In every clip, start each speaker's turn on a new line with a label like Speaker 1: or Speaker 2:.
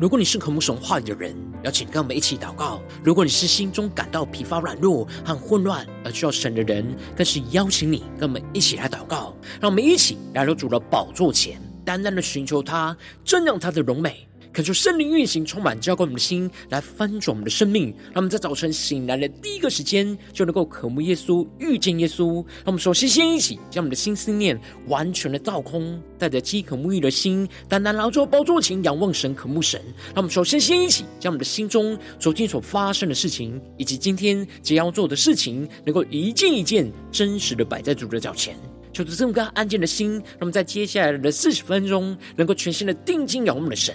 Speaker 1: 如果你是渴慕神话语的人，邀请跟我们一起祷告；如果你是心中感到疲乏、软弱和混乱而需要神的人，更是邀请你跟我们一起来祷告。让我们一起来到主的宝座前，单单的寻求他，正让他的荣美。恳求圣灵运行，充满浇灌我们的心，来翻转我们的生命。让我们在早晨醒来的第一个时间，就能够渴慕耶稣，遇见耶稣。让我们首先先一起将我们的心思念完全的倒空，带着饥渴沐浴的心，单单来到宝座前仰望神，渴慕神。让我们首先先一起将我们的心中昨天所发生的事情，以及今天即将要做的事情，能够一件一件真实的摆在主的脚前。求主这么个安静的心，让我们在接下来的四十分钟，能够全心的定睛仰望我们的神。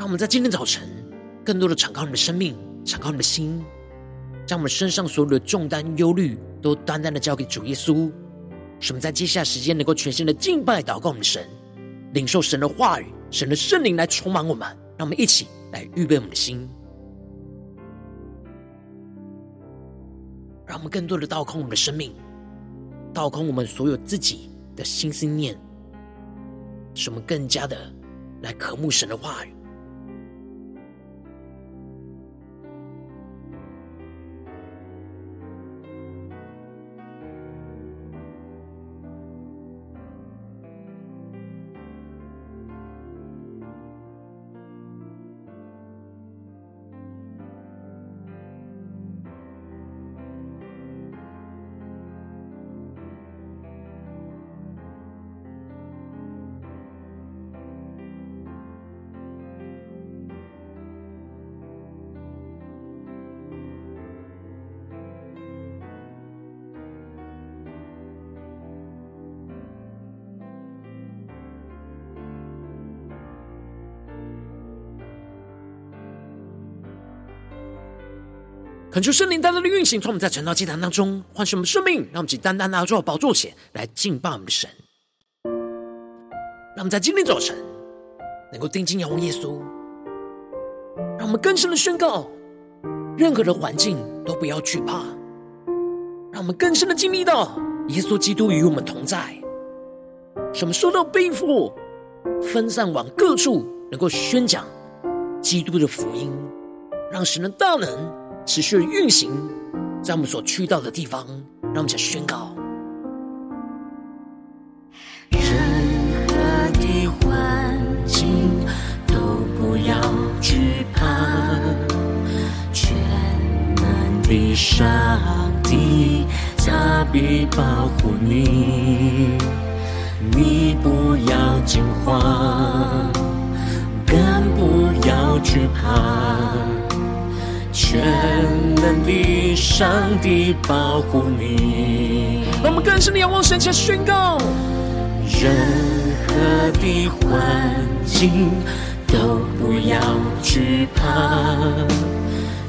Speaker 1: 让我们在今天早晨，更多的敞开你的生命，敞开你的心，将我们身上所有的重担、忧虑，都单单的交给主耶稣。使我们在接下来时间，能够全心的敬拜、祷告我们的神，领受神的话语、神的圣灵来充满我们。让我们一起来预备我们的心，让我们更多的倒空我们的生命，倒空我们所有自己的心思念，使我们更加的来渴慕神的话语。恳求圣灵单单的运行，从我们在晨祷祭坛当中唤醒我们生命，让我们以单单拿到宝座前来敬拜我们的神。让我们在今天早晨能够定睛仰望耶稣，让我们更深的宣告：任何的环境都不要惧怕。让我们更深的经历到耶稣基督与我们同在，使我们受到背负，分散往各处，能够宣讲基督的福音，让神的大能。持续运行在我们所去到的地方，让我们来宣告：
Speaker 2: 任何的环境都不要惧怕，全能的上帝他必保护你，你不要惊慌，更不要惧怕。全能的上帝保护你，
Speaker 1: 让我们更深的仰望神，且宣告：
Speaker 2: 任何的环境都不要惧怕，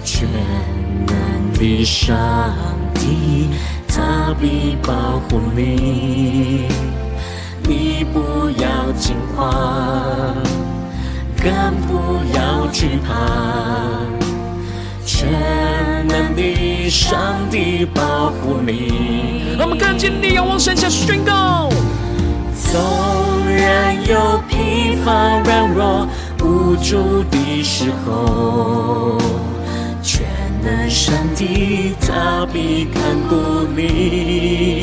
Speaker 2: 全能的上帝他必保护你，你不要惊慌，更不要惧怕。全能的上帝保护你，
Speaker 1: 我们看见你仰望神，下宣告：
Speaker 2: 纵然有疲乏、软弱、无助的时候，全能上帝他必看顾你。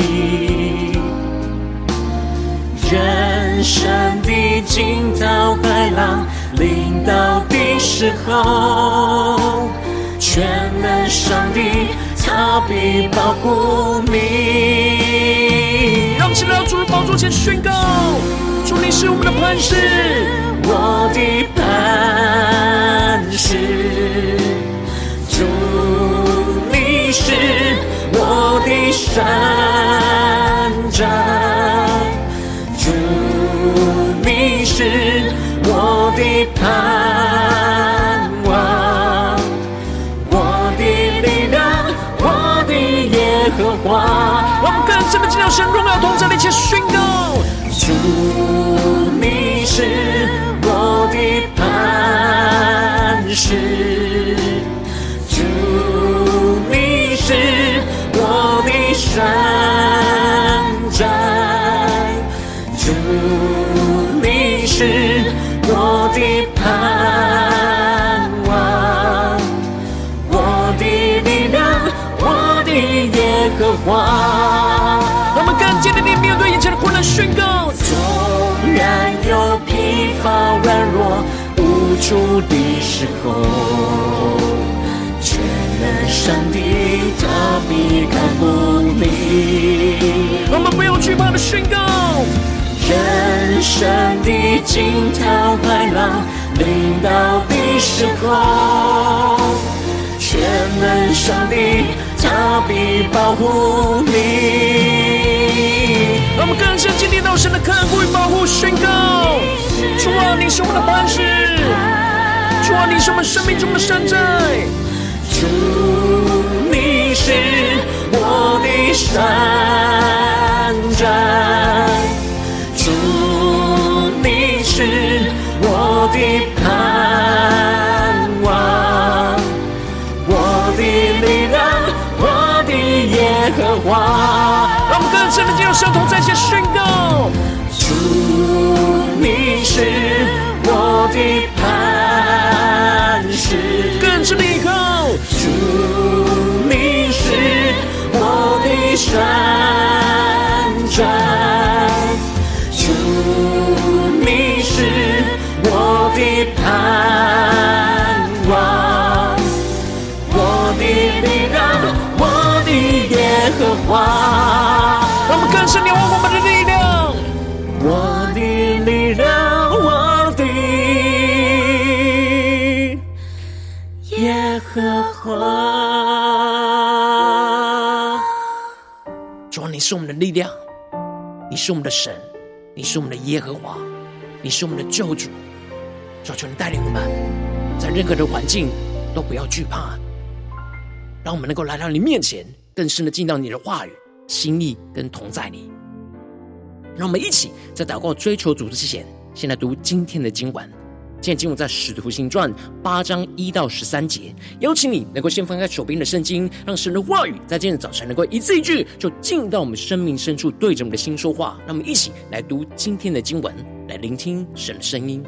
Speaker 2: 人生的惊涛骇浪临到的时候。全能上帝，他必保护你。
Speaker 1: 让我们来到主的宝座前宣告：主，你是我们的磐石，
Speaker 2: 我的磐石。主，你是我的山寨。主，你是我的盼
Speaker 1: 神荣耀同在一切宣告。
Speaker 2: 主，你是我的磐石，主，你是我的山寨，主，你是我的盼望，我的力量，我的耶和华。无助的时候，全能上帝他必看顾你。
Speaker 1: 我们不要惧怕的宣告。
Speaker 2: 人生的惊涛骇浪临到的时候，全能上帝他必保护你。
Speaker 1: 我们更深经历到神的看顾与保护，宣告：主啊，你是我们的磐石；主啊，你是我们生命中的山寨；
Speaker 2: 主，你是我的山寨；主，你是我的盼望，我的力量，我的耶和华。
Speaker 1: 让我们更深的进入神同在线宣告：
Speaker 2: 主，你是我的盼望石；
Speaker 1: 更深的依靠。
Speaker 2: 主，你是我的山寨；主，你是我的盼望，我的力量，我的耶和
Speaker 1: 华。是我们的力量，你是我们的神，你是我们的耶和华，你是我们的救主。求，求你带领我们，在任何的环境都不要惧怕，让我们能够来到你面前，更深的进到你的话语、心意跟同在里。让我们一起在祷告追求主之前，先来读今天的经文。现在进入在《使徒行传》八章一到十三节。邀请你能够先翻开手边的圣经，让神的话语在今天早晨能够一字一句，就进到我们生命深处，对着我们的心说话。让我们一起来读今天的经文，来聆听神的声音。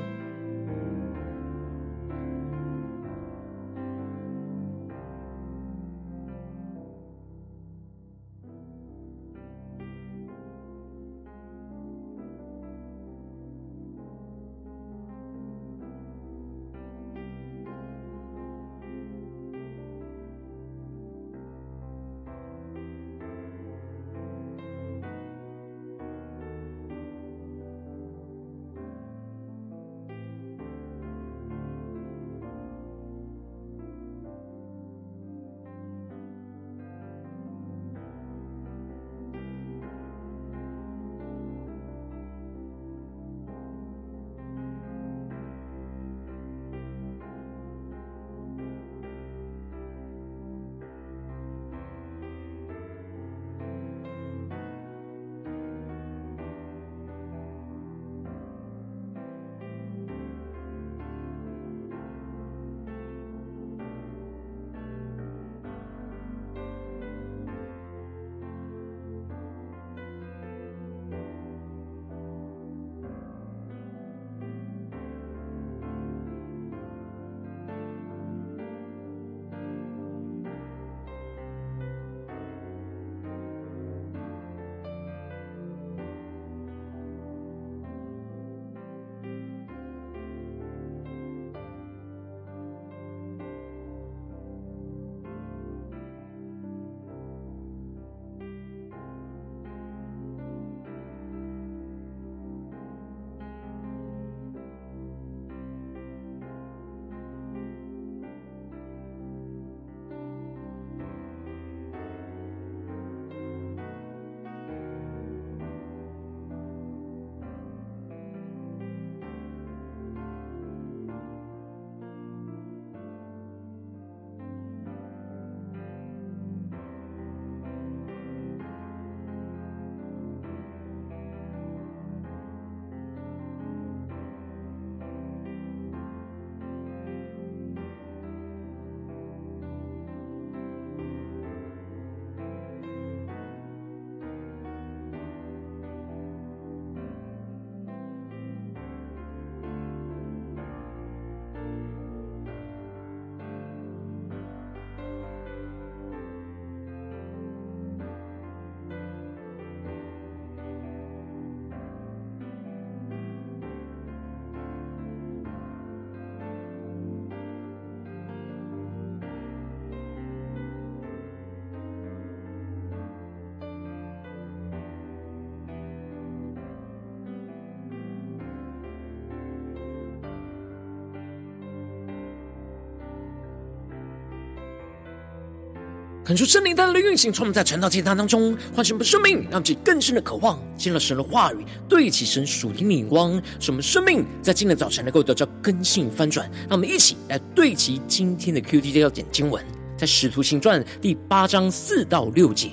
Speaker 1: 恳求圣灵带来的运行，从我们在晨祷祭坛当中唤醒我们生命，让其更深的渴望进了神的话语，对齐神属灵的眼光，使我们生命在今天早晨能够得到更新翻转。让我们一起来对齐今天的 QT 要点经文，在使徒行传第八章四到六节，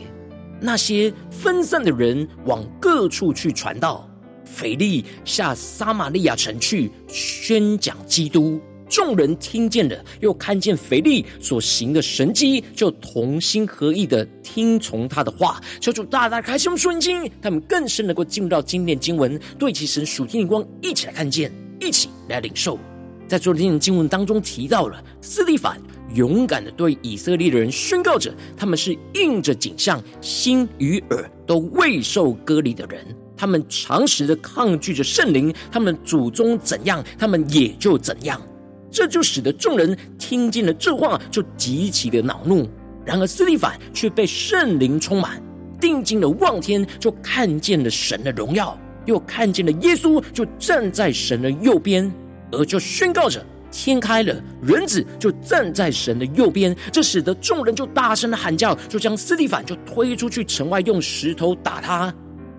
Speaker 1: 那些分散的人往各处去传道，腓力下撒玛利亚城去宣讲基督。众人听见了，又看见腓力所行的神迹，就同心合意的听从他的话。求主大大开胸顺经，他们更深能够进入到经典经文，对其神属天的光，一起来看见，一起来领受。在昨天的经文当中提到了，斯蒂凡勇敢的对以色列的人宣告着，他们是印着景象，心与耳都未受割礼的人，他们常时的抗拒着圣灵，他们祖宗怎样，他们也就怎样。这就使得众人听见了这话，就极其的恼怒。然而斯蒂凡却被圣灵充满，定睛的望天，就看见了神的荣耀，又看见了耶稣，就站在神的右边，而就宣告着：天开了，人子就站在神的右边。这使得众人就大声的喊叫，就将斯蒂凡就推出去城外，用石头打他。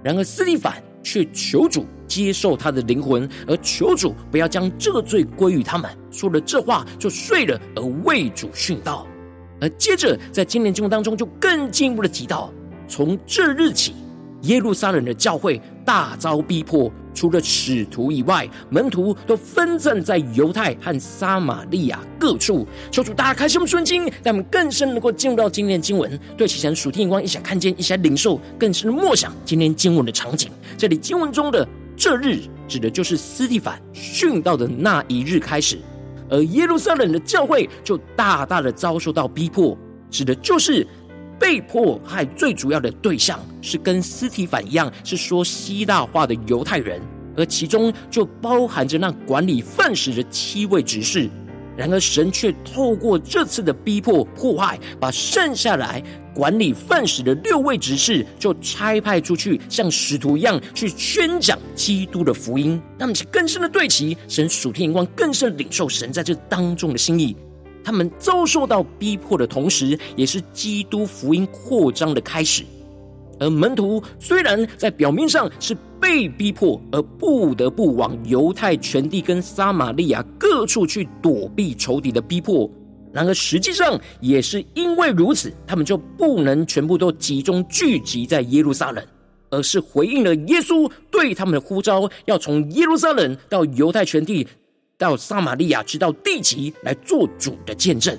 Speaker 1: 然而斯蒂凡去求主。接受他的灵魂，而求主不要将这罪归于他们。说了这话，就睡了，而为主殉道。而接着在今年经文当中，就更进一步的提到，从这日起。耶路撒冷的教会大遭逼迫，除了使徒以外，门徒都分散在犹太和撒玛利亚各处。求主大家开心顺经，让我们更深能够进入到今天的经文，对其神属天眼光，一想看见，一起来领受，更深默想今天经文的场景。这里经文中的这日，指的就是斯蒂凡殉道的那一日开始，而耶路撒冷的教会就大大的遭受到逼迫，指的就是。被迫害最主要的对象是跟斯提反一样，是说希腊话的犹太人，而其中就包含着那管理饭食的七位执事。然而，神却透过这次的逼迫迫害，把剩下来管理饭食的六位执事就差派出去，像使徒一样去宣讲基督的福音。那么，更深的对齐神属天眼光，更深的领受神在这当中的心意。他们遭受到逼迫的同时，也是基督福音扩张的开始。而门徒虽然在表面上是被逼迫，而不得不往犹太全地跟撒玛利亚各处去躲避仇敌的逼迫，然而实际上也是因为如此，他们就不能全部都集中聚集在耶路撒冷，而是回应了耶稣对他们的呼召，要从耶路撒冷到犹太全地。到撒玛利亚，直到地极来做主的见证，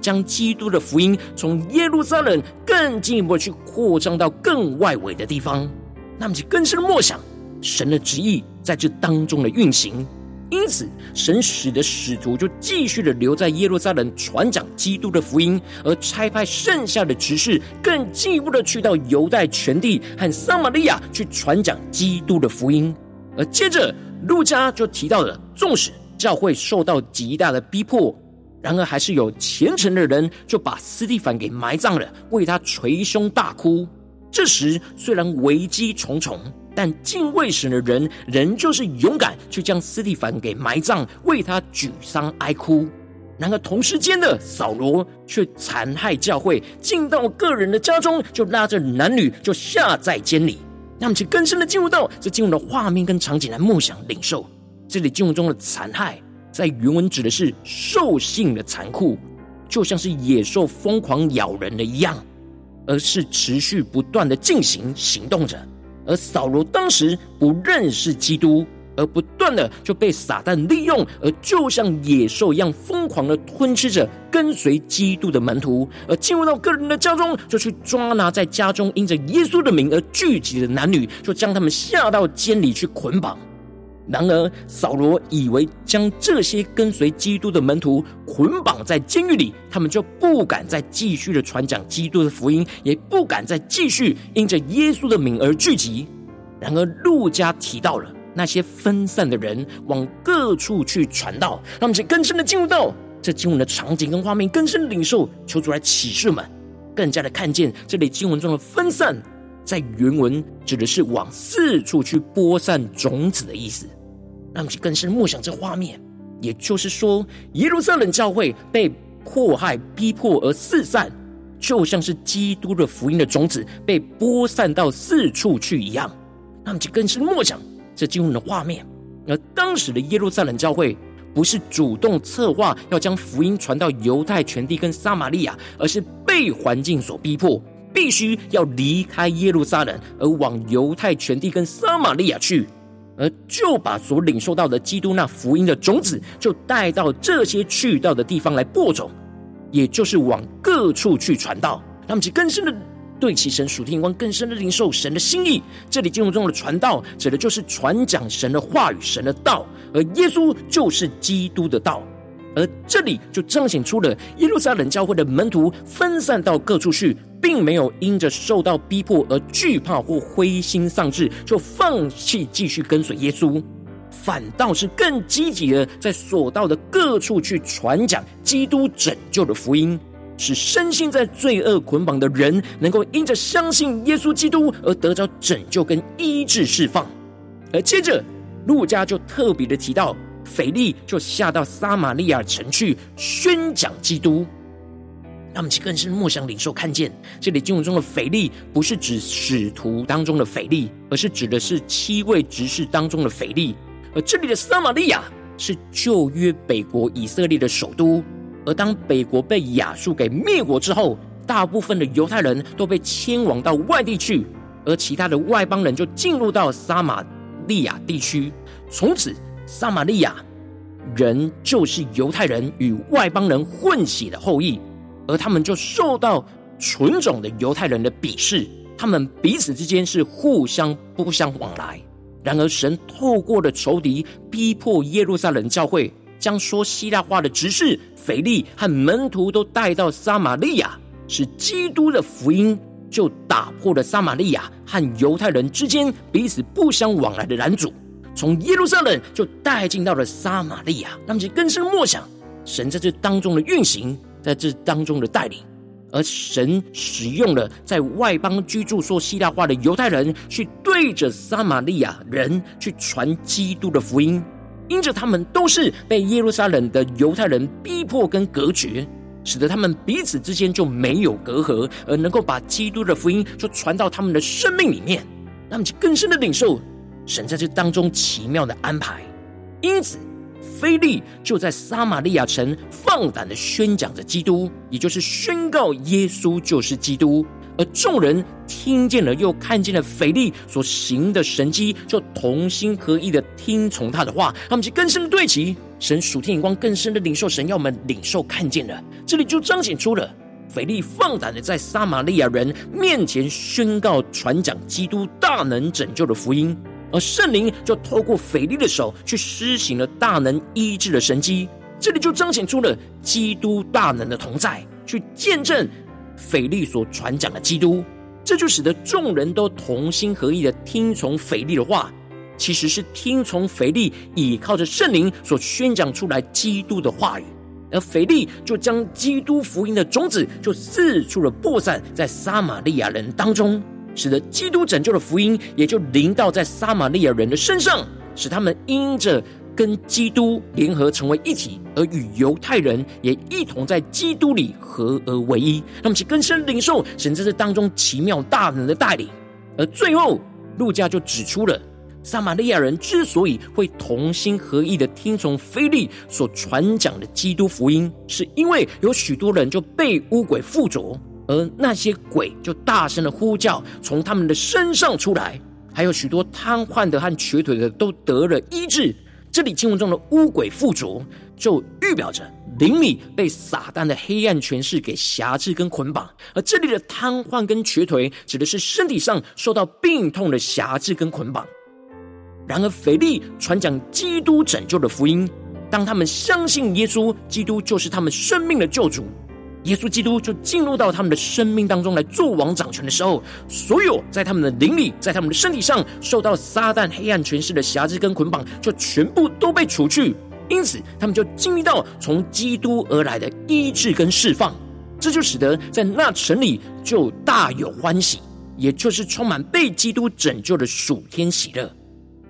Speaker 1: 将基督的福音从耶路撒冷更进一步去扩张到更外围的地方。那么就更深的默想神的旨意在这当中的运行。因此，神使的使徒就继续的留在耶路撒冷传讲基督的福音，而差派剩下的执事更进一步的去到犹太全地和撒玛利亚去传讲基督的福音。而接着，路加就提到了，纵使。教会受到极大的逼迫，然而还是有虔诚的人就把斯蒂凡给埋葬了，为他捶胸大哭。这时虽然危机重重，但敬畏神的人仍旧是勇敢去将斯蒂凡给埋葬，为他沮丧哀哭。然而同时间的扫罗却残害教会，进到个人的家中，就拉着男女就下在监里。让我们去更深的进入到这进入的画面跟场景来梦想领受。这里经文中的残害，在原文指的是兽性的残酷，就像是野兽疯狂咬人的一样，而是持续不断的进行行动着。而扫罗当时不认识基督，而不断的就被撒旦利用，而就像野兽一样疯狂的吞吃着跟随基督的门徒，而进入到个人的家中，就去抓拿在家中因着耶稣的名而聚集的男女，就将他们下到监里去捆绑。然而，扫罗以为将这些跟随基督的门徒捆绑在监狱里，他们就不敢再继续的传讲基督的福音，也不敢再继续因着耶稣的名而聚集。然而，路加提到了那些分散的人往各处去传道，让我们更深的进入到这经文的场景跟画面，更深的领受，求主来启示们，更加的看见这里经文中的分散。在原文指的是往四处去播散种子的意思，那我们更深默想这画面。也就是说，耶路撒冷教会被迫害、逼迫而四散，就像是基督的福音的种子被播散到四处去一样。他们就更是默想这经文的画面。而当时的耶路撒冷教会，不是主动策划要将福音传到犹太全地跟撒玛利亚，而是被环境所逼迫，必须要离开耶路撒冷，而往犹太全地跟撒玛利亚去，而就把所领受到的基督那福音的种子，就带到这些去到的地方来播种，也就是往各处去传道。他们其更深的对其神属天光，更深的领受神的心意。这里经文中的传道，指的就是传讲神的话语、神的道。而耶稣就是基督的道，而这里就彰显出了耶路撒冷教会的门徒分散到各处去，并没有因着受到逼迫而惧怕或灰心丧志，就放弃继续跟随耶稣，反倒是更积极的在所到的各处去传讲基督拯救的福音，使身心在罪恶捆绑的人能够因着相信耶稣基督而得着拯救跟医治释放，而接着。路加就特别的提到，腓力就下到撒玛利亚城去宣讲基督。那么，其更是默想领受看见，这里经文中的腓力不是指使徒当中的腓力，而是指的是七位执事当中的腓力。而这里的撒玛利亚是旧约北国以色列的首都。而当北国被亚述给灭国之后，大部分的犹太人都被迁往到外地去，而其他的外邦人就进入到撒玛利亚地区，从此撒玛利亚人就是犹太人与外邦人混血的后裔，而他们就受到纯种的犹太人的鄙视，他们彼此之间是互相不相往来。然而，神透过了仇敌逼迫耶路撒冷教会，将说希腊话的执事腓力和门徒都带到撒玛利亚，使基督的福音。就打破了撒玛利亚和犹太人之间彼此不相往来的拦阻，从耶路撒冷就带进到了撒玛利亚。那么就更深默想神在这当中的运行，在这当中的带领，而神使用了在外邦居住说希腊话的犹太人，去对着撒玛利亚人去传基督的福音，因着他们都是被耶路撒冷的犹太人逼迫跟隔绝。使得他们彼此之间就没有隔阂，而能够把基督的福音就传到他们的生命里面，那么就更深的领受神在这当中奇妙的安排。因此，腓利就在撒玛利亚城放胆的宣讲着基督，也就是宣告耶稣就是基督。而众人听见了，又看见了腓利所行的神迹，就同心合意的听从他的话。他们就更深的对齐神属天眼光，更深的领受神要我们领受看见了。这里就彰显出了腓利放胆的在撒玛利亚人面前宣告传讲基督大能拯救的福音，而圣灵就透过腓力的手去施行了大能医治的神迹。这里就彰显出了基督大能的同在，去见证。腓力所传讲的基督，这就使得众人都同心合意的听从腓力的话，其实是听从腓力倚靠着圣灵所宣讲出来基督的话语，而腓力就将基督福音的种子就四处的播散在撒玛利亚人当中，使得基督拯救的福音也就临到在撒玛利亚人的身上，使他们因着。跟基督联合成为一体，而与犹太人也一同在基督里合而为一。那么，其更深领受神在这当中奇妙大能的带领。而最后，路加就指出了撒玛利亚人之所以会同心合意的听从腓利所传讲的基督福音，是因为有许多人就被污鬼附着，而那些鬼就大声的呼叫从他们的身上出来，还有许多瘫痪的和瘸腿的都得了医治。这里经文中的污鬼附着，就预表着灵里被撒旦的黑暗权势给辖制跟捆绑；而这里的瘫痪跟瘸腿，指的是身体上受到病痛的辖制跟捆绑。然而，腓力传讲基督拯救的福音，当他们相信耶稣基督就是他们生命的救主。耶稣基督就进入到他们的生命当中来做王掌权的时候，所有在他们的灵里，在他们的身体上受到撒旦黑暗权势的辖制跟捆绑，就全部都被除去。因此，他们就经历到从基督而来的医治跟释放。这就使得在那城里就大有欢喜，也就是充满被基督拯救的属天喜乐。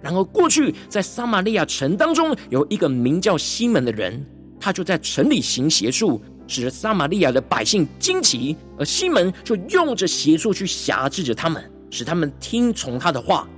Speaker 1: 然而，过去在撒玛利亚城当中有一个名叫西门的人。他就在城里行邪术，使得撒玛利亚的百姓惊奇，而西门就用着邪术去挟制着他们，使他们听从他的话。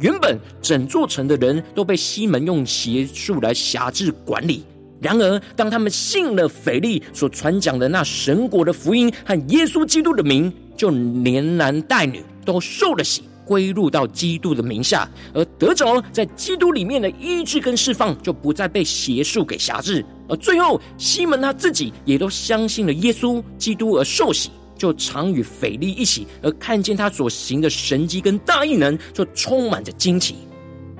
Speaker 1: 原本整座城的人都被西门用邪术来挟制管理。然而，当他们信了腓利所传讲的那神国的福音和耶稣基督的名，就连男带女都受了洗，归入到基督的名下，而得着在基督里面的医治跟释放，就不再被邪术给辖制。而最后，西门他自己也都相信了耶稣基督而受洗。就常与腓利一起，而看见他所行的神迹跟大异能，就充满着惊奇。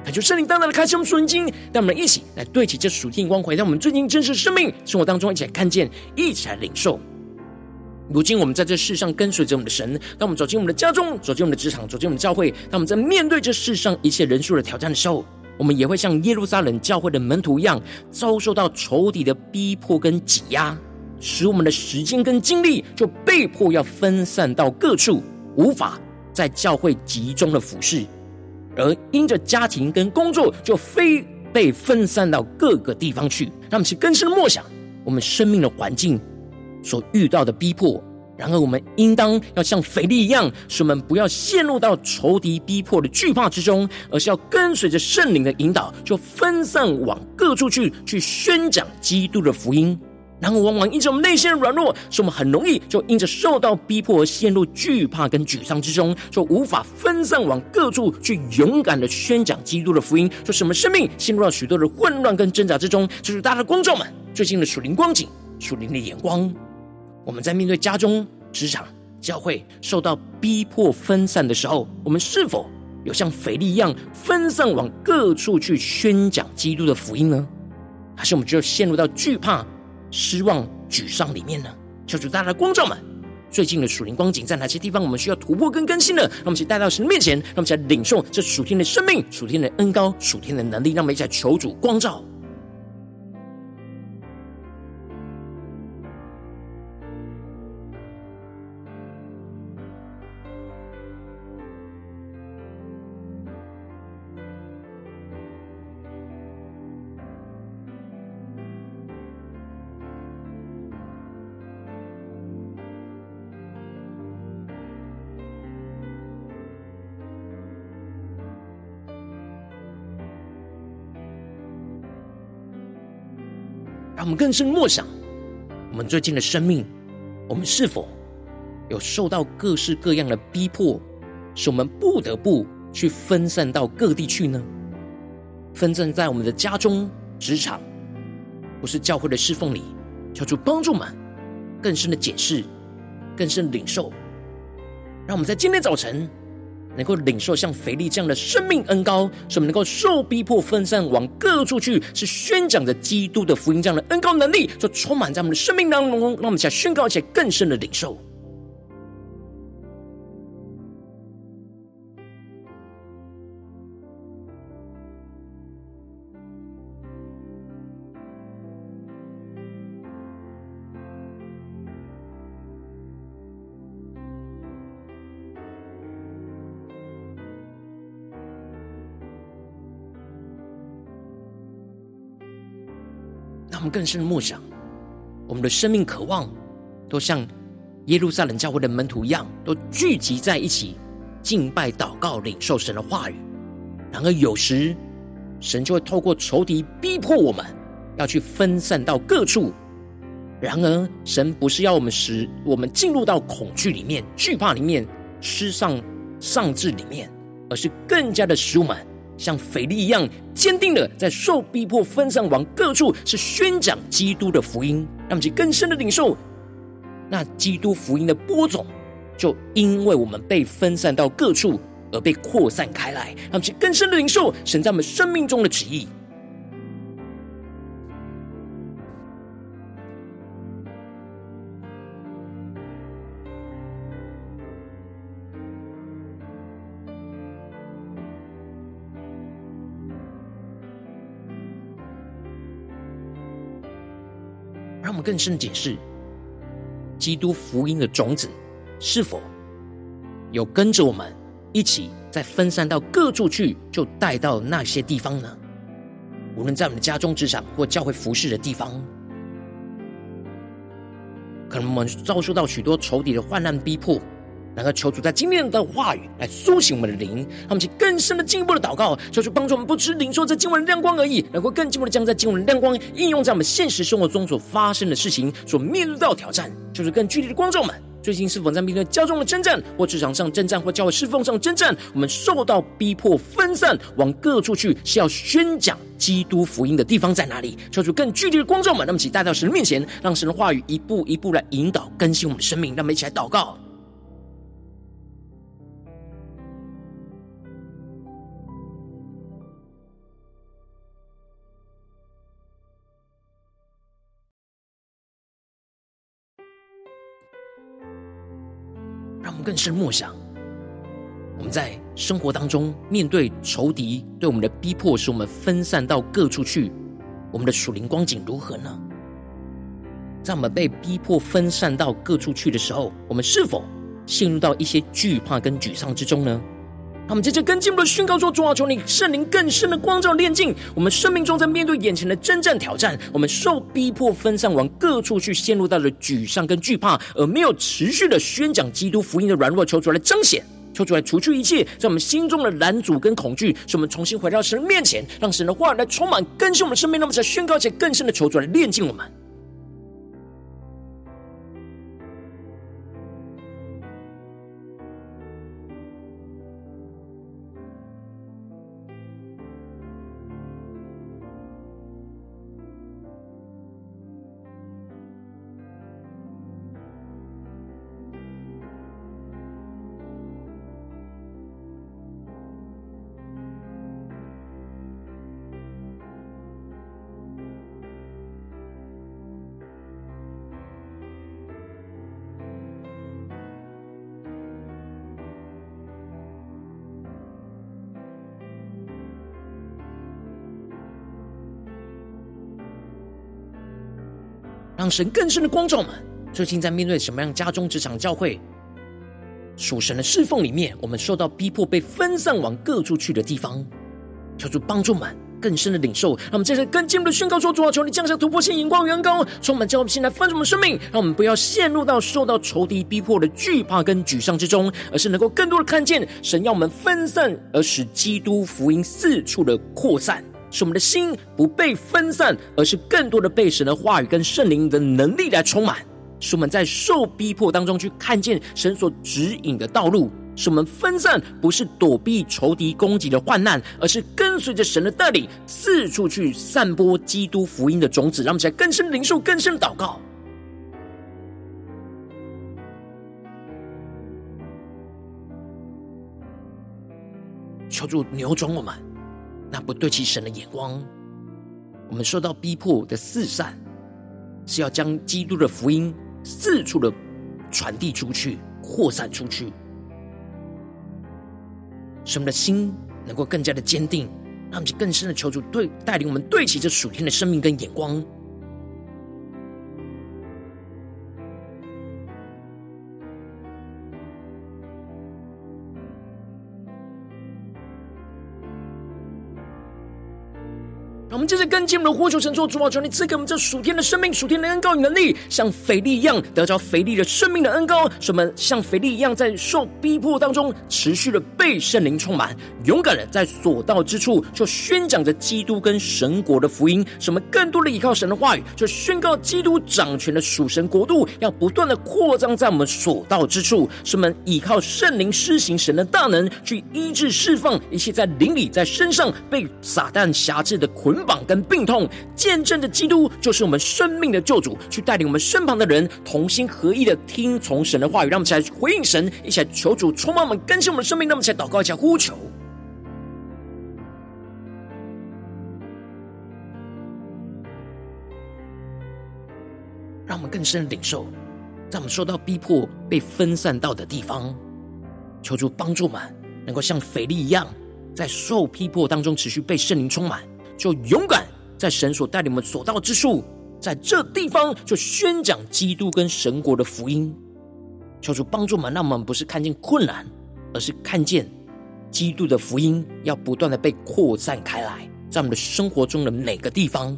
Speaker 1: 他就圣灵大大的开启我们属灵经，让我们一起来对齐这属天光辉，让我们最近真实生命生活当中一起来看见，一起来领受。如今我们在这世上跟随着我们的神，当我们走进我们的家中，走进我们的职场，走进我们的教会，当我们在面对这世上一切人数的挑战的时候，我们也会像耶路撒冷教会的门徒一样，遭受到仇敌的逼迫跟挤压。使我们的时间跟精力就被迫要分散到各处，无法在教会集中的服侍，而因着家庭跟工作，就非被分散到各个地方去。让我们去更深的默想我们生命的环境所遇到的逼迫。然而，我们应当要像腓力一样，使我们不要陷入到仇敌逼迫的惧怕之中，而是要跟随着圣灵的引导，就分散往各处去，去宣讲基督的福音。然后，往往因着我们内心的软弱，使我们很容易就因着受到逼迫而陷入惧怕跟沮丧之中，就无法分散往各处去勇敢的宣讲基督的福音，就使我们生命陷入到许多的混乱跟挣扎之中。就是大家的观众们最近的属灵光景、属灵的眼光，我们在面对家中、职场、教会受到逼迫分散的时候，我们是否有像腓力一样分散往各处去宣讲基督的福音呢？还是我们就陷入到惧怕？失望、沮丧里面呢？求主大家的光照们，最近的属灵光景在哪些地方？我们需要突破跟更新的？让我们一起带到神的面前，让我们一起来领受这属天的生命、属天的恩膏、属天的能力。让我们一起来求主光照。让我们更深默想，我们最近的生命，我们是否有受到各式各样的逼迫，使我们不得不去分散到各地去呢？分散在我们的家中、职场，或是教会的侍奉里，求主帮助我们更深的解释、更深的领受。让我们在今天早晨，能够领受像腓力这样的生命恩膏，使我们能够受逼迫分散往各处去，是宣讲着基督的福音这样的恩高能力，就充满在我们的生命当中。让我们想宣告，一些更深的领受。更深的默想，我们的生命渴望，都像耶路撒冷教会的门徒一样，都聚集在一起敬拜、祷告、领受神的话语。然而，有时神就会透过仇敌逼迫我们，要去分散到各处。然而，神不是要我们使我们进入到恐惧里面、惧怕里面、失丧丧志里面，而是更加的使我们。像腓力一样坚定的在受逼迫分散往各处，是宣讲基督的福音，让其更深的领受那基督福音的播种，就因为我们被分散到各处而被扩散开来，让其更深的领受神在我们生命中的旨意。更深解释，基督福音的种子是否有跟着我们一起再分散到各处去，就带到那些地方呢？无论在我们的家中、职场或教会服侍的地方，可能我们遭受到许多仇敌的患难逼迫。然后求主在今天的话语来苏醒我们的灵，让我们去更深的进一步的祷告，求主帮助我们不只领受这经文的亮光而已，能够更进一步的将这经文的亮光应用在我们现实生活中所发生的事情，所面对到挑战，就是更具体的光照们。最近是否在面对家中的征战，或职场上征战，或教会侍奉上征战？我们受到逼迫分散，往各处去，是要宣讲基督福音的地方在哪里？求主更具体的光照们，那么，请带到神的面前，让神的话语一步一步来引导更新我们的生命。让我们一起来祷告。我们更是默想，我们在生活当中面对仇敌对我们的逼迫，使我们分散到各处去，我们的属灵光景如何呢？在我们被逼迫分散到各处去的时候，我们是否陷入到一些惧怕跟沮丧之中呢？他们接着更进一步的宣告说：“主啊，求你圣灵更深的光照炼净我们生命中，在面对眼前的征战挑战，我们受逼迫分散往各处去，陷入到了沮丧跟惧怕，而没有持续的宣讲基督福音的软弱，求主来彰显，求主来除去一切在我们心中的拦阻跟恐惧，使我们重新回到神面前，让神的话来充满更新我们生命，那么在宣告前更深的求主来炼净我们。”让神更深的光照们，最近在面对什么样家中、职场、教会属神的侍奉里面，我们受到逼迫，被分散往各处去的地方，求主帮助们更深的领受。让我们接着更进一步的宣告说：主啊，求你降下突破性眼光、远高，充满教会心来翻转我们生命，让我们不要陷入到受到仇敌逼迫的惧怕跟沮丧之中，而是能够更多的看见神要我们分散，而使基督福音四处的扩散。使我们的心不被分散，而是更多的被神的话语跟圣灵的能力来充满。使我们在受逼迫当中去看见神所指引的道路。使我们分散不是躲避仇敌攻击的患难，而是跟随着神的带领，四处去散播基督福音的种子。让我们在更深灵受、更深祷告，求主扭转我们。那不对齐神的眼光，我们受到逼迫的四散，是要将基督的福音四处的传递出去、扩散出去，使我们的心能够更加的坚定，让我们更深的求助对带领我们对齐这属天的生命跟眼光。接着跟进我们的呼求神说：主啊，求你赐给我们这属天的生命、属天的恩膏与能力，像腓力一样得着腓力的生命的恩膏，什么像腓力一样，在受逼迫当中持续的被圣灵充满，勇敢的在所到之处就宣讲着基督跟神国的福音。什么更多的依靠神的话语，就宣告基督掌权的属神国度要不断的扩张在我们所到之处。什么依靠圣灵施行神的大能，去医治释放一切在灵里、在身上被撒旦辖制的捆绑。跟病痛，见证着基督就是我们生命的救主，去带领我们身旁的人同心合一的听从神的话语，让我们一起来回应神，一起来求主充满我们，更新我们的生命，让我们起来祷告，一下呼求，让我们更深的领受，在我们受到逼迫、被分散到的地方，求主帮助我们，能够像腓利一样，在受逼迫当中持续被圣灵充满。就勇敢在神所带领我们所到之处，在这地方就宣讲基督跟神国的福音，求主帮助我们。让我们不是看见困难，而是看见基督的福音要不断的被扩散开来，在我们的生活中的每个地方。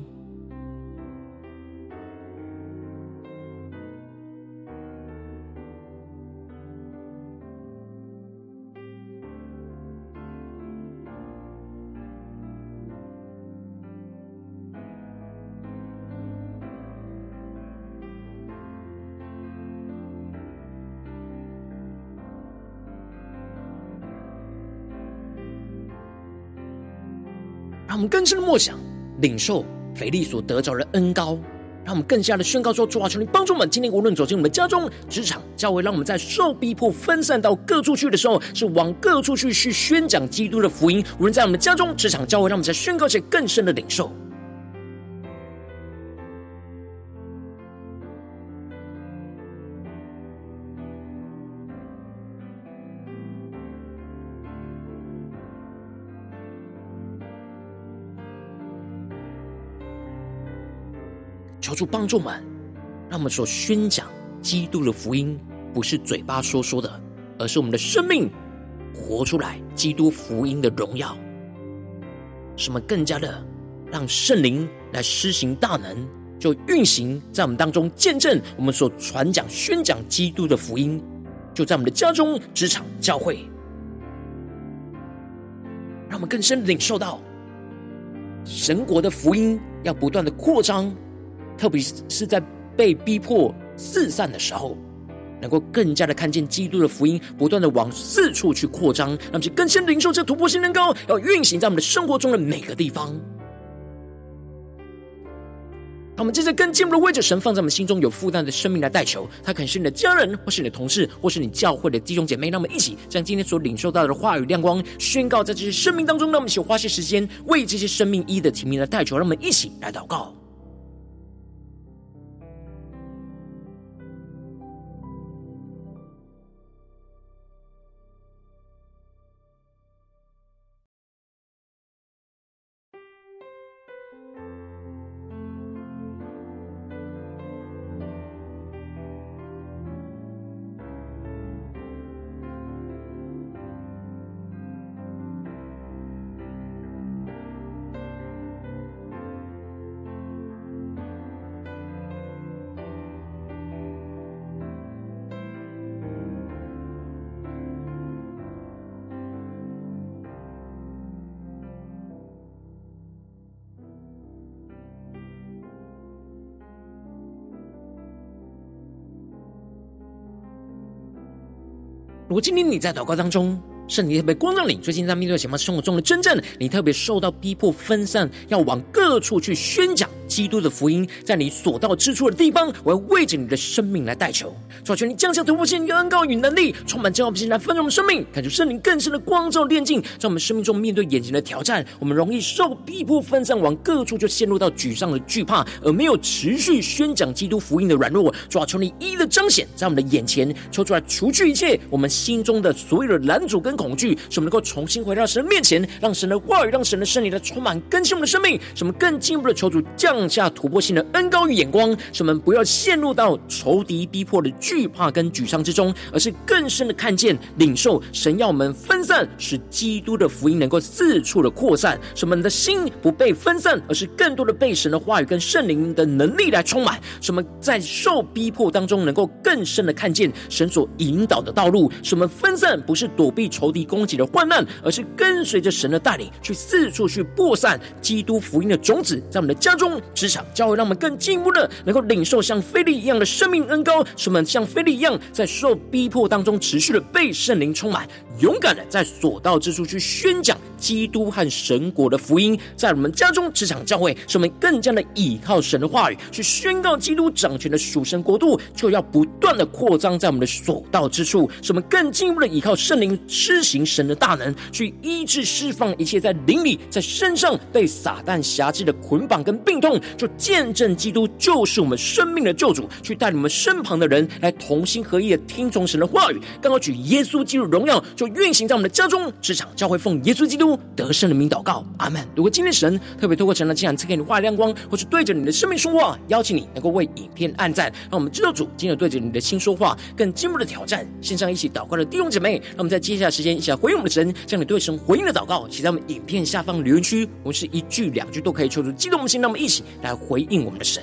Speaker 1: 更深的默想，领受腓力所得着的恩高。让我们更加的宣告说：主啊，求你帮助我们，今天无论走进我们的家中、职场、教会，让我们在受逼迫、分散到各处去的时候，是往各处去去宣讲基督的福音。无论在我们家中、职场、教会，让我们在宣告些更深的领受。求主帮助们，让我们所宣讲基督的福音，不是嘴巴说说的，而是我们的生命活出来基督福音的荣耀。什么更加的让圣灵来施行大能，就运行在我们当中，见证我们所传讲、宣讲基督的福音，就在我们的家中、职场、教会，让我们更深领受到神国的福音要不断的扩张。特别是在被逼迫四散的时候，能够更加的看见基督的福音不断的往四处去扩张，让我们去更深领受这突破性能高，要运行在我们的生活中的每个地方。让我们接着更进一步的为着神放在我们心中有负担的生命来代求，他可能是你的家人，或是你的同事，或是你教会的弟兄姐妹。让我们一起将今天所领受到的话语亮光宣告在这些生命当中。让我们一起花些时间为这些生命一一的提名来代求。让我们一起来祷告。如果今天你在祷告当中，圣灵特别光照你，最近在面对什么生活中的真正，你特别受到逼迫分散，要往各处去宣讲基督的福音，在你所到之处的地方，我要为着你的生命来代求，主啊求你降下突破性恩膏与能力，充满骄傲不心来丰盛我们生命，感受圣灵更深的光照炼净，在我们生命中面对眼前的挑战，我们容易受逼迫分散，往各处就陷入到沮丧的惧怕，而没有持续宣讲基督福音的软弱。主啊，求你一一的彰显在我们的眼前，求出来除去一切我们心中的所有的拦阻跟恐惧，使我们能够重新回到神的面前，让神的话语，让神的圣灵来充满更新我们的生命，使我们更进一步的求主降。降下突破性的恩高与眼光，使我们不要陷入到仇敌逼迫的惧怕跟沮丧之中，而是更深的看见、领受神要我们分散，使基督的福音能够四处的扩散，使我们的心不被分散，而是更多的被神的话语跟圣灵的能力来充满。使我们在受逼迫当中，能够更深的看见神所引导的道路。使我们分散不是躲避仇敌攻击的患难，而是跟随着神的带领，去四处去播散基督福音的种子，在我们的家中。职场教会，让我们更进一步的能够领受像腓利一样的生命恩膏，使我们像腓利一样，在受逼迫当中持续的被圣灵充满，勇敢的在所到之处去宣讲基督和神国的福音。在我们家中、职场教会，使我们更加的倚靠神的话语，去宣告基督掌权的属神国度，就要不断的扩张在我们的所到之处，使我们更进一步的倚靠圣灵施行神的大能，去医治释放一切在灵里、在身上被撒旦辖制的捆绑跟病痛。就见证基督就是我们生命的救主，去带领我们身旁的人来同心合意的听从神的话语，刚好举耶稣基督荣耀，就运行在我们的家中、职场、教会，奉耶稣基督得胜的名祷告，阿门。如果今天神特别透过神的经文赐给你话亮光，或是对着你的生命说话，邀请你能够为影片按赞，让我们知道主今日对着你的心说话，更进一步的挑战。线上一起祷告的弟兄姐妹，让我们在接下来时间一起来回应我们的神，将你对神回应的祷告写在我们影片下方留言区，我们是一句两句都可以求出激动的心，让我们一起。来回应我们的神，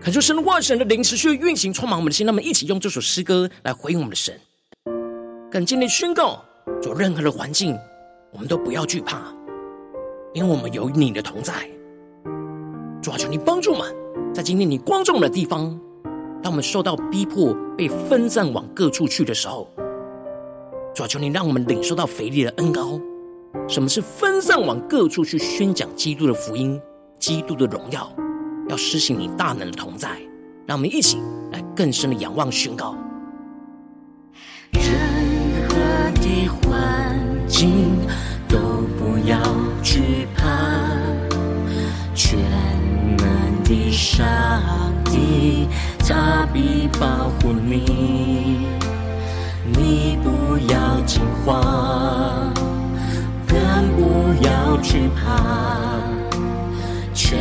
Speaker 1: 恳求神的话语、神的灵持续运行，充满我们的心。那么，一起用这首诗歌来回应我们的神，更坚定宣告：做任何的环境，我们都不要惧怕，因为我们有你的同在。主啊，求你帮助我们，在今天你光照我们的地方，当我们受到逼迫、被分散往各处去的时候，主啊，求你让我们领受到肥力的恩膏。什么是分散往各处去宣讲基督的福音、基督的荣耀？要施行你大能的同在，让我们一起来更深的仰望宣告。
Speaker 2: 任何的环境都不要惧上帝他必保护你，你不要惊慌，更不要惧怕。全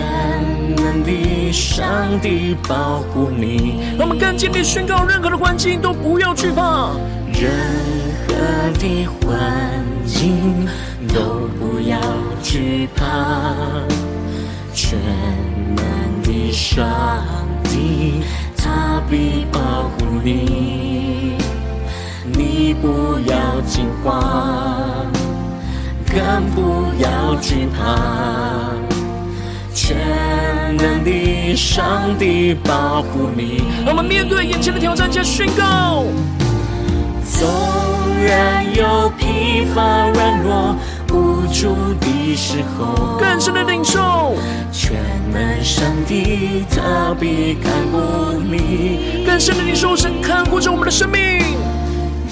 Speaker 2: 能的上帝保护你，
Speaker 1: 我们更坚定宣告：任何的环境都不要惧怕，
Speaker 2: 任何的环境都不要惧怕。全上帝他必保护你，你不要惊慌，更不要惧怕。全能的上帝保护你。
Speaker 1: 让我们面对眼前的挑战，加宣告：
Speaker 2: 纵然有疲乏、软弱、无助的时候，
Speaker 1: 更深的领受。
Speaker 2: 全能上帝他必看顾你，
Speaker 1: 更深的领受神看顾着我们的生命。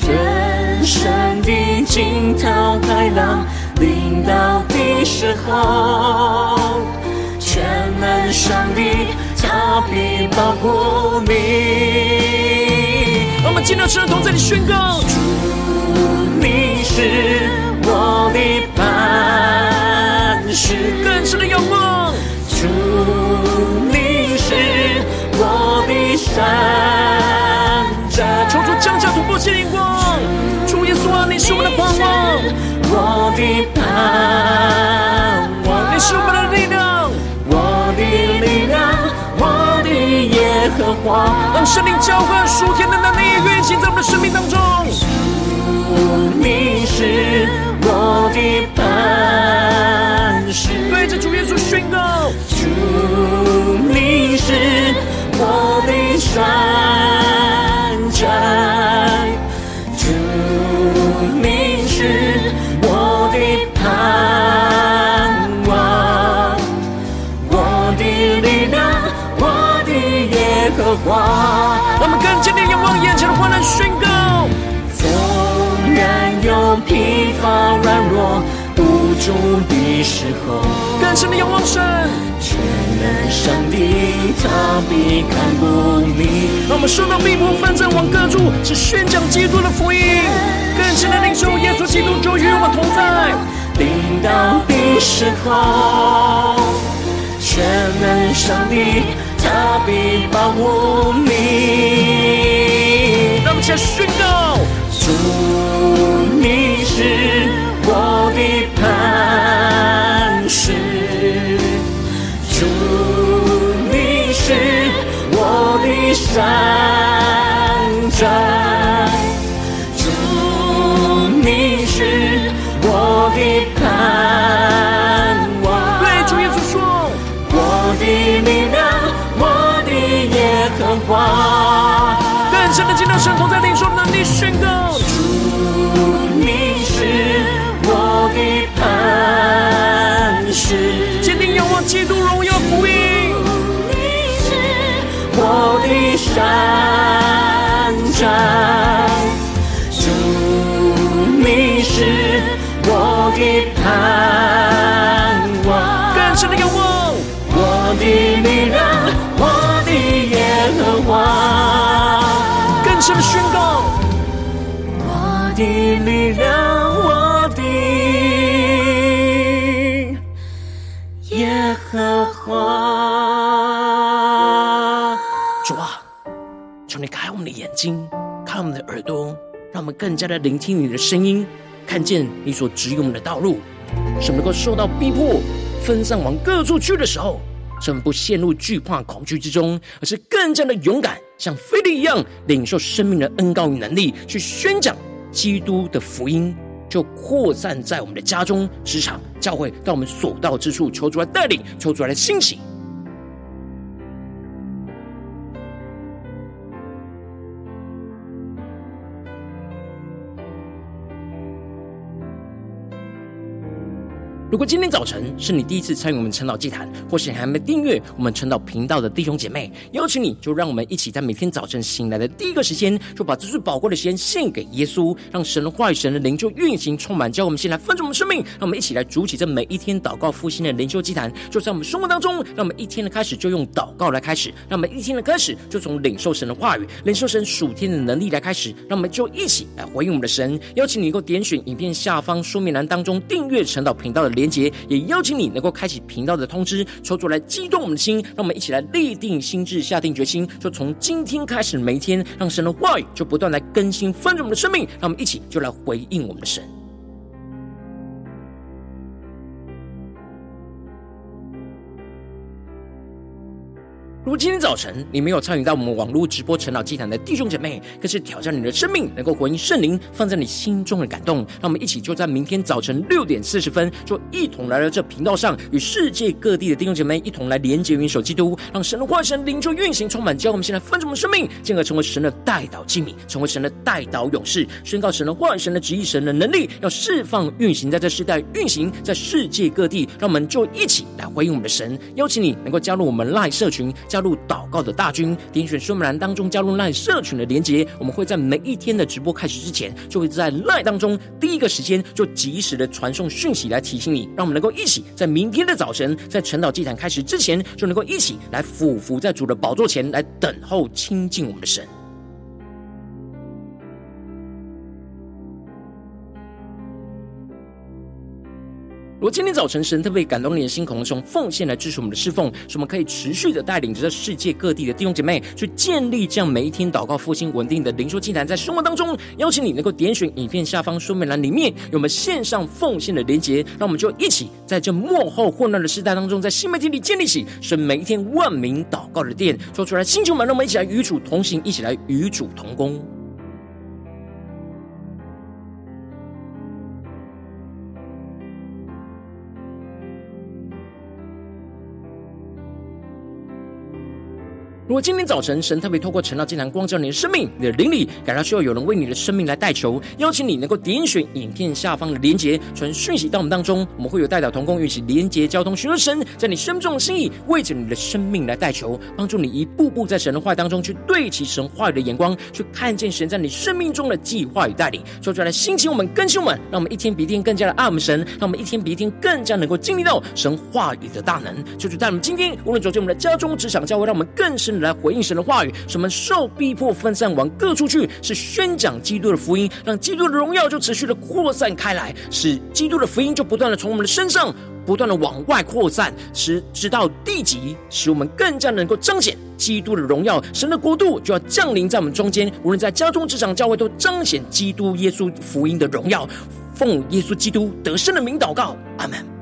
Speaker 2: 人生的惊涛骇浪临到的时候。全能上帝，他必保护你。
Speaker 1: 我们进到神的同在里宣告：
Speaker 2: 主，你是我的磐石，
Speaker 1: 更深的仰望。
Speaker 2: 主，你是我的山寨，
Speaker 1: 求主降下突破光。主耶稣啊，你是我们的盼望，
Speaker 2: 我的盼望，
Speaker 1: 你是我们的力量。让圣灵浇灌属天的能力运行在我们的生命当中。
Speaker 2: 主，你是我的磐石，
Speaker 1: 对着主耶稣宣告。
Speaker 2: 主，你是我的山寨。主，你是我的盼望，我的力量。
Speaker 1: 我们更
Speaker 2: 弱、无助的时候，
Speaker 1: 更深的仰望神，
Speaker 2: 全能上帝他必看顾你。
Speaker 1: 让我们受到逼迫，分散往各处，是宣讲基督的福音，更深的领受耶稣基督就与我们同在。
Speaker 2: 临到的时候，全能上帝。他必保护你。
Speaker 1: 让我们宣告：
Speaker 2: 主，你是的磐石；主，你是我的山寨；主，你是我的盼望。
Speaker 1: 对主耶稣说：
Speaker 2: 我的力量。
Speaker 1: 我的耶和华更深的进入神同在领受能力宣告：坚定仰望基督荣耀福音。
Speaker 2: 你是我的山寨，主，你是我的盼望。
Speaker 1: 更深的仰望，
Speaker 2: 我的力量。
Speaker 1: 更深的宣告，
Speaker 2: 我的力量，
Speaker 1: 更加的聆听你的声音，看见你所指引我们的道路，使我们能够受到逼迫，分散往各处去的时候。使我们不陷入惧怕、恐惧之中，而是更加的勇敢，像腓利一样，领受生命的恩膏与能力，去宣讲基督的福音，就扩散在我们的家中、职场、教会，到我们所到之处。求主来带领，求主来兴起，如果今天早晨是你第一次参与我们晨祷祭坛，或是你还没订阅我们晨祷频道的弟兄姐妹，邀请你就让我们一起在每天早晨醒来的第一个时间，就把这最宝贵的时间献给耶稣，让神的话语、神的灵就运行充满，叫我们先来分盛我们生命，让我们一起来筑起这每一天祷告复兴的灵修祭坛，就在我们生活当中，让我们一天的开始就用祷告来开始，让我们一天的开始就从领受神的话语、领受神属天的能力来开始，让我们就一起来回应我们的神。邀请你能够点选影片下方说明栏当中订阅晨祷频道的连结，也邀请你能够开启频道的通知，抽出来激动我们的心，让我们一起来立定心智，下定决心，就从今天开始每一天，让神的话语就不断来更新翻转我们的生命，让我们一起就来回应我们的神。如果今天早晨你没有参与到我们网络直播晨祷祭坛的弟兄姐妹，更是挑战你的生命，能够回应圣灵放在你心中的感动。让我们一起就在明天早晨六点四十分，就一同来到这频道上，与世界各地的弟兄姐妹一同来连接、云手基督，让神的话语、神灵就运行充满，教我们现在分盛我们生命，进而成为神的代祷器皿，成为神的代祷勇士，宣告神的话语、神的旨意、神的能力，要释放运行在这世代，运行在世界各地。让我们就一起来回应我们的神，邀请你能够加入我们赖社群。加入祷告的大军，点选说明栏当中加入赖社群的连结。我们会在每一天的直播开始之前，就会在赖当中第一个时间就及时的传送讯息来提醒你，让我们能够一起在明天的早晨，在晨祷祭坛开始之前，就能够一起来俯伏在主的宝座前来等候亲近我们的神。如果今天早晨神特别感动你的心，可能是用奉献来支持我们的侍奉，使我们可以持续的带领着世界各地的弟兄姐妹去建立这样每一天祷告复兴稳定的灵修祭坛，在生活当中，邀请你能够点选影片下方说明栏里面有我们线上奉献的连结，让我们就一起在这末后混乱的时代当中，在新媒体里建立起神每一天万名祷告的殿，说出来，星球们，让我们一起来与主同行，一起来与主同工。如果今天早晨神特别透过晨祷祭坛光照你的生命，你的灵里感到需要有人为你的生命来代求，邀请你能够点选影片下方的连结，传讯息到我们当中，我们会有代表同工，一起连结交通，寻求神在你生命中的心意，为着你的生命来代求，帮助你一步步在神的话当中去对齐神话语的眼光，去看见神在你生命中的计划与带领，说出来兴起我们更新我们，让我们一天比一天更加的爱我们神，让我们一天比一天更加能够经历到神话语的大能，就是在我们今天无论走进我们的家中、职场、教会，让我们更深。来回应神的话语，使我们受逼迫分散往各处去，是宣讲基督的福音，让基督的荣耀就持续的扩散开来，使基督的福音就不断的从我们的身上不断的往外扩散，使直到地极，使我们更加能够彰显基督的荣耀。神的国度就要降临在我们中间，无论在家中、职场、教会，都彰显基督耶稣福音的荣耀。奉耶稣基督得胜的名祷告，阿门。